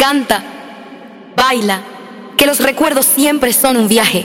canta, baila, que los recuerdos siempre son un viaje.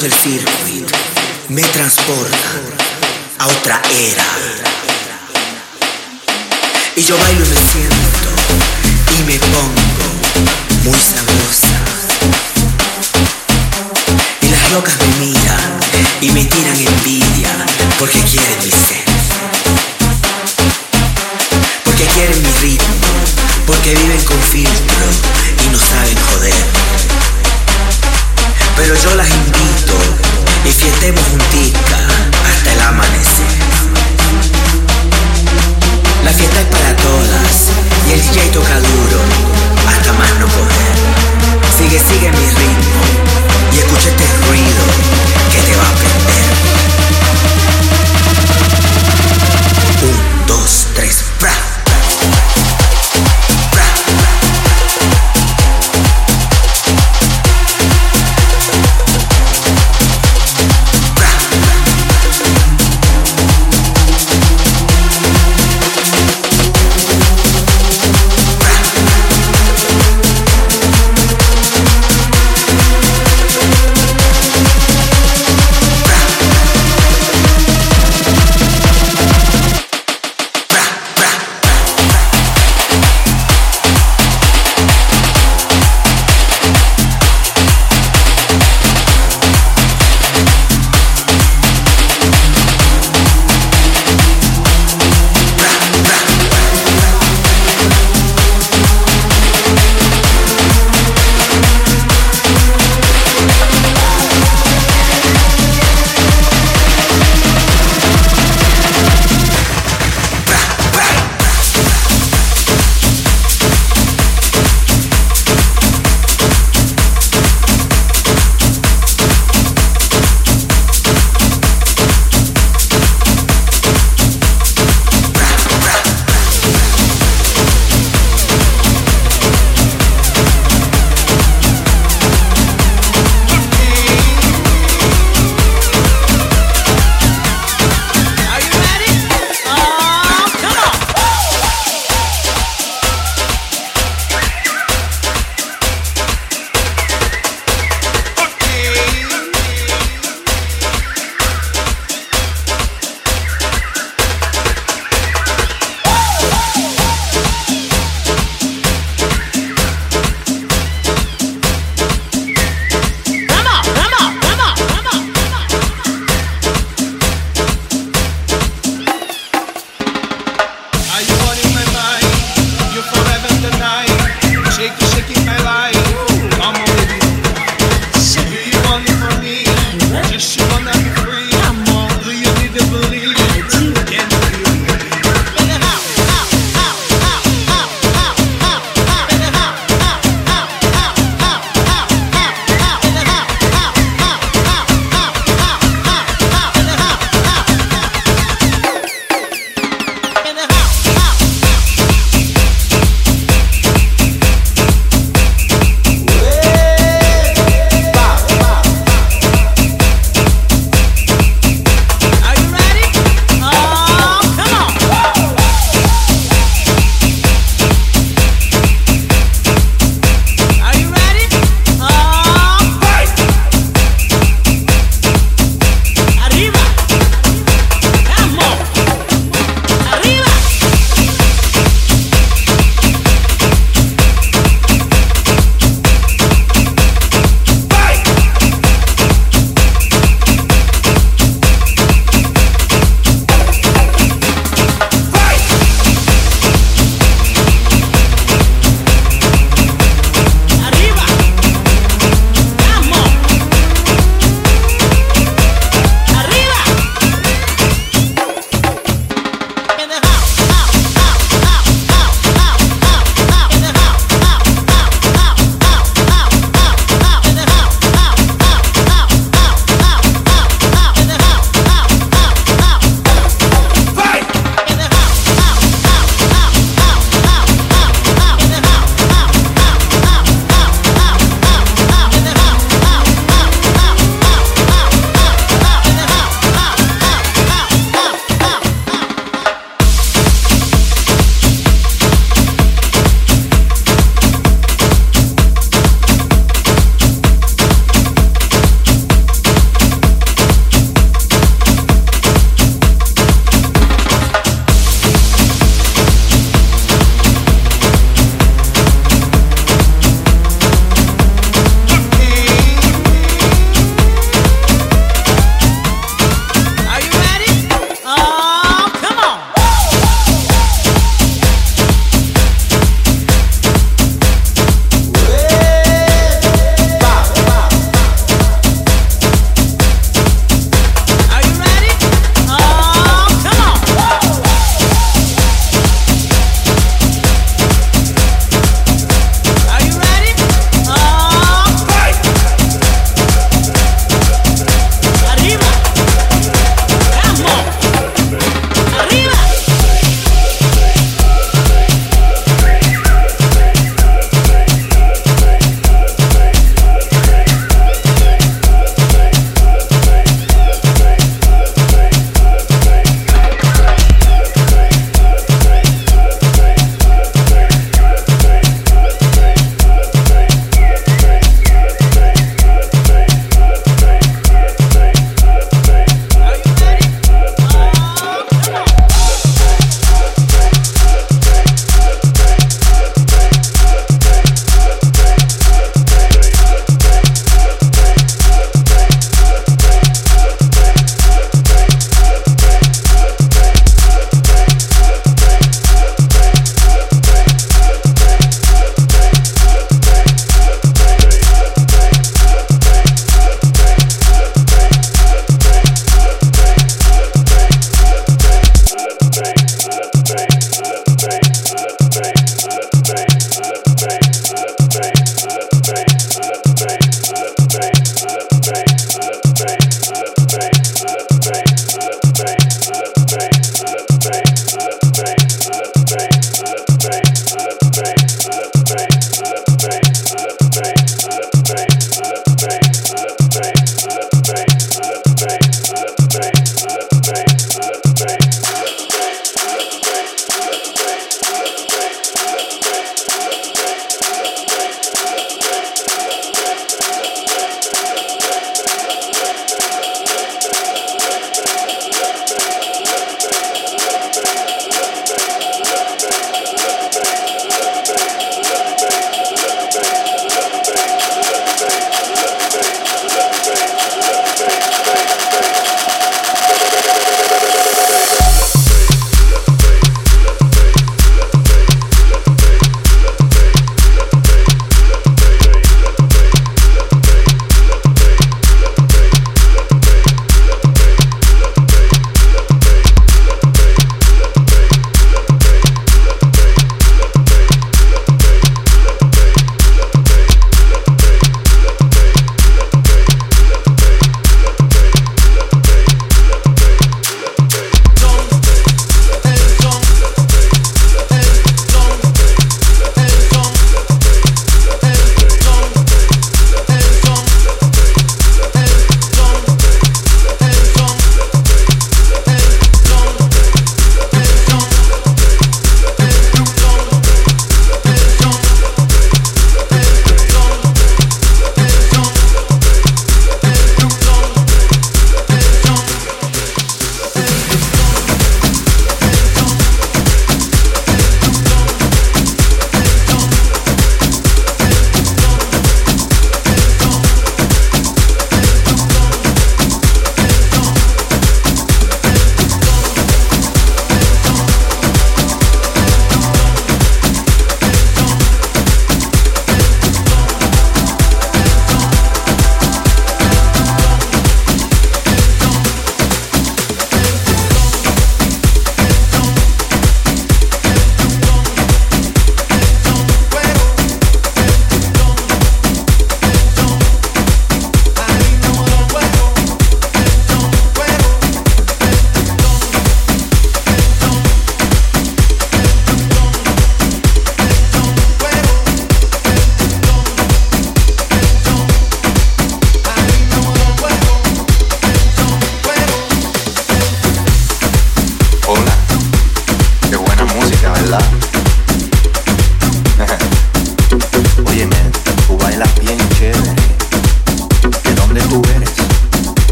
del circuito me transporta a otra era. Y yo bailo y me siento y me pongo muy sabrosa. Y las locas me miran y me tiran envidia porque quieren mi ser. Porque quieren mi ritmo, porque viven con filtro y no saben joder. Pero yo las invito y fiestemos juntitas hasta el amanecer. La fiesta es para todas y el DJ toca duro hasta más no poder. Sigue, sigue mi ritmo y escucha este ruido que te va a prender.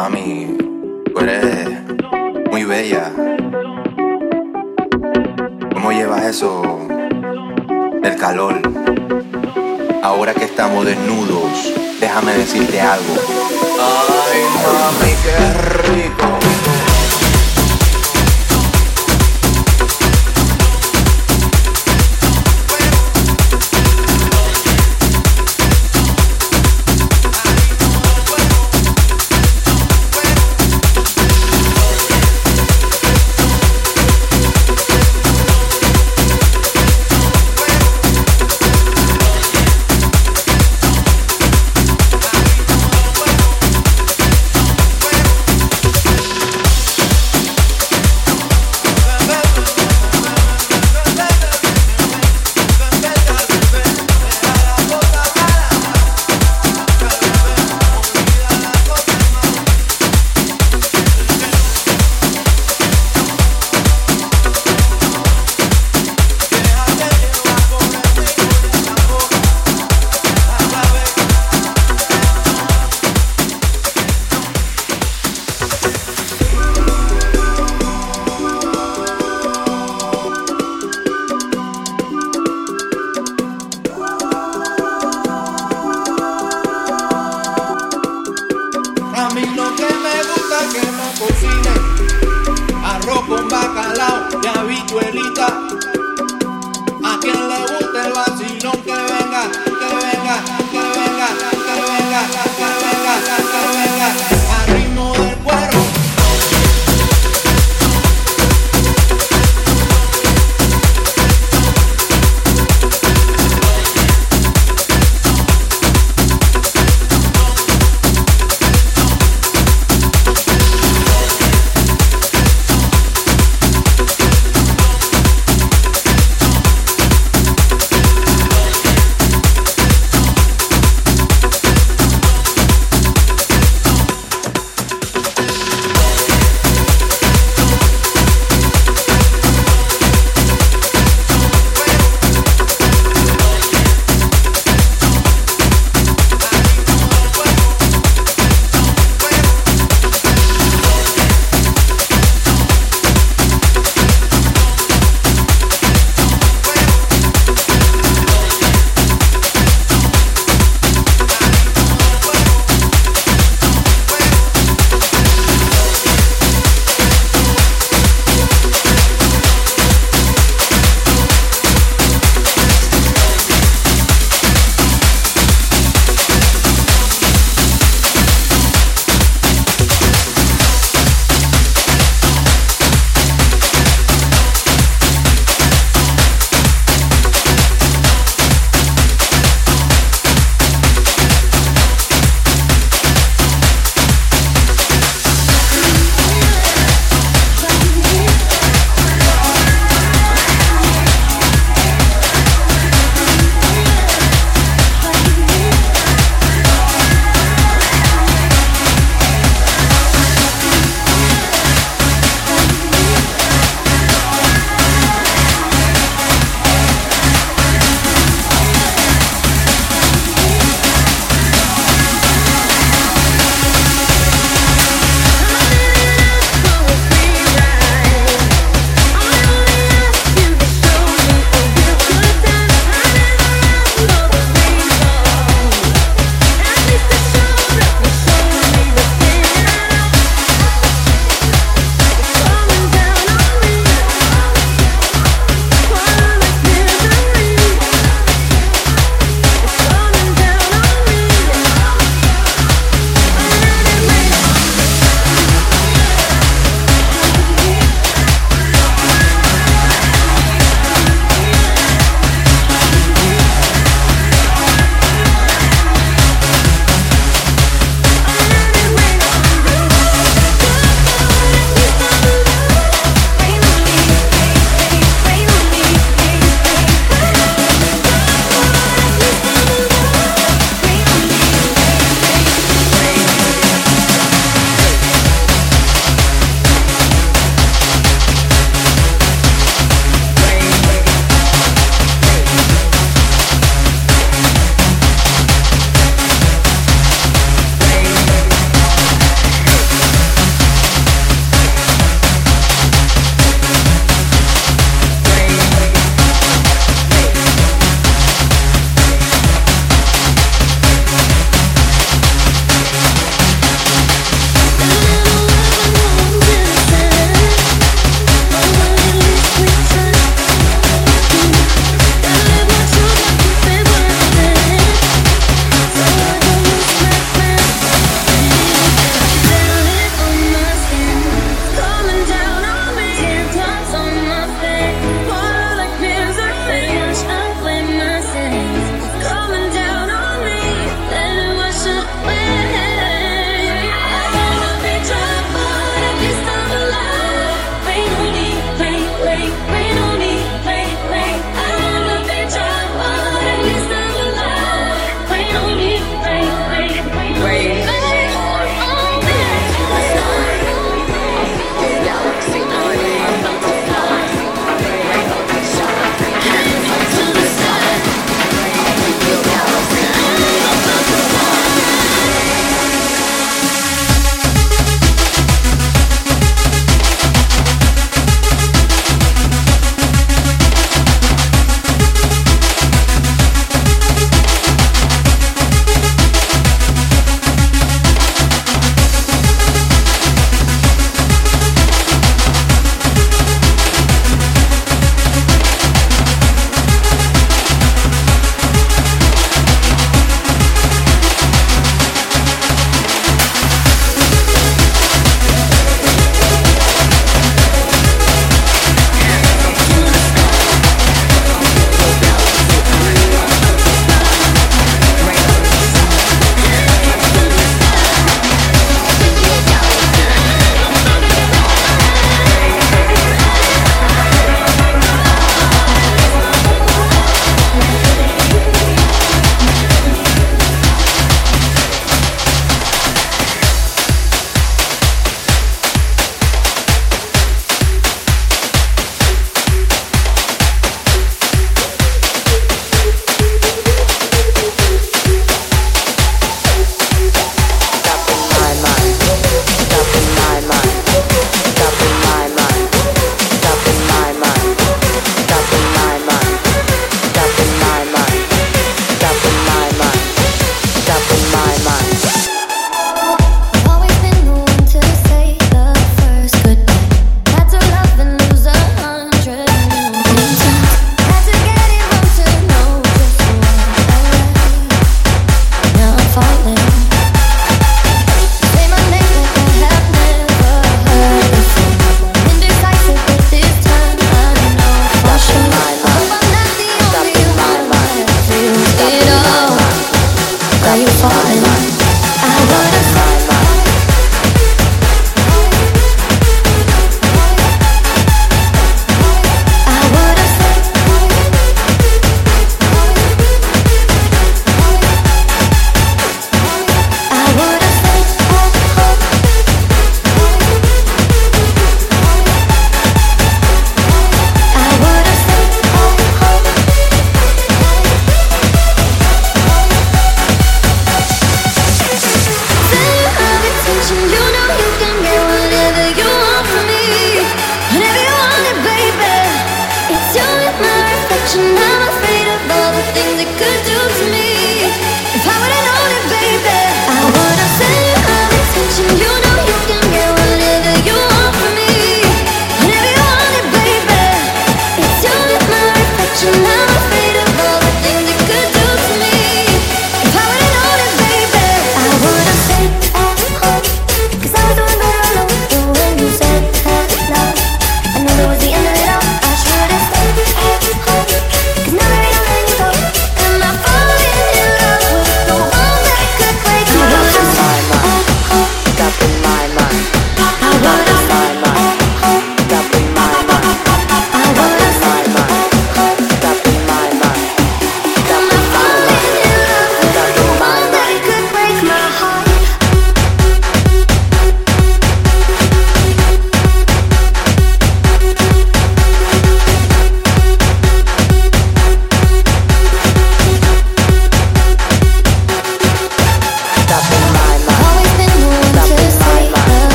Mami, tú eres muy bella. ¿Cómo llevas eso del calor? Ahora que estamos desnudos, déjame decirte algo. Ay, mami, qué rico.